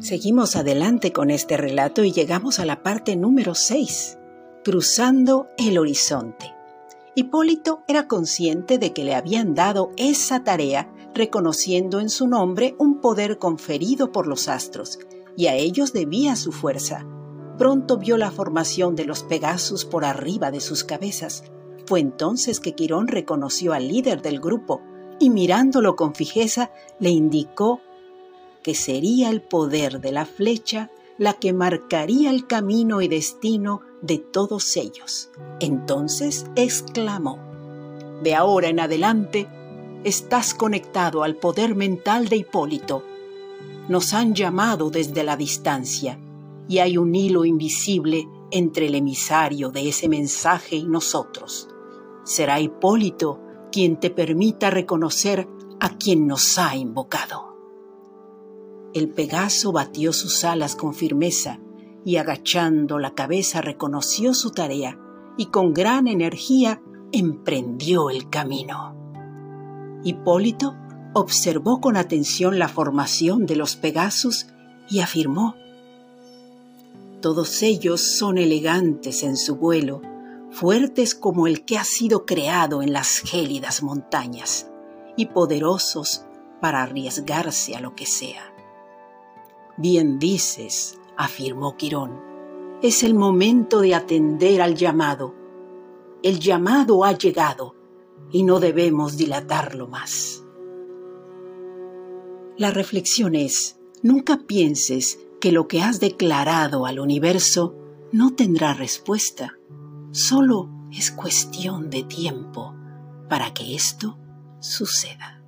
Seguimos adelante con este relato y llegamos a la parte número 6, cruzando el horizonte. Hipólito era consciente de que le habían dado esa tarea reconociendo en su nombre un poder conferido por los astros, y a ellos debía su fuerza. Pronto vio la formación de los Pegasus por arriba de sus cabezas. Fue entonces que Quirón reconoció al líder del grupo y mirándolo con fijeza le indicó que sería el poder de la flecha la que marcaría el camino y destino de todos ellos. Entonces exclamó, De ahora en adelante, estás conectado al poder mental de Hipólito. Nos han llamado desde la distancia y hay un hilo invisible entre el emisario de ese mensaje y nosotros. Será Hipólito quien te permita reconocer a quien nos ha invocado. El Pegaso batió sus alas con firmeza y agachando la cabeza reconoció su tarea y con gran energía emprendió el camino. Hipólito observó con atención la formación de los Pegasus y afirmó, Todos ellos son elegantes en su vuelo, fuertes como el que ha sido creado en las gélidas montañas y poderosos para arriesgarse a lo que sea. Bien dices, afirmó Quirón, es el momento de atender al llamado. El llamado ha llegado y no debemos dilatarlo más. La reflexión es, nunca pienses que lo que has declarado al universo no tendrá respuesta. Solo es cuestión de tiempo para que esto suceda.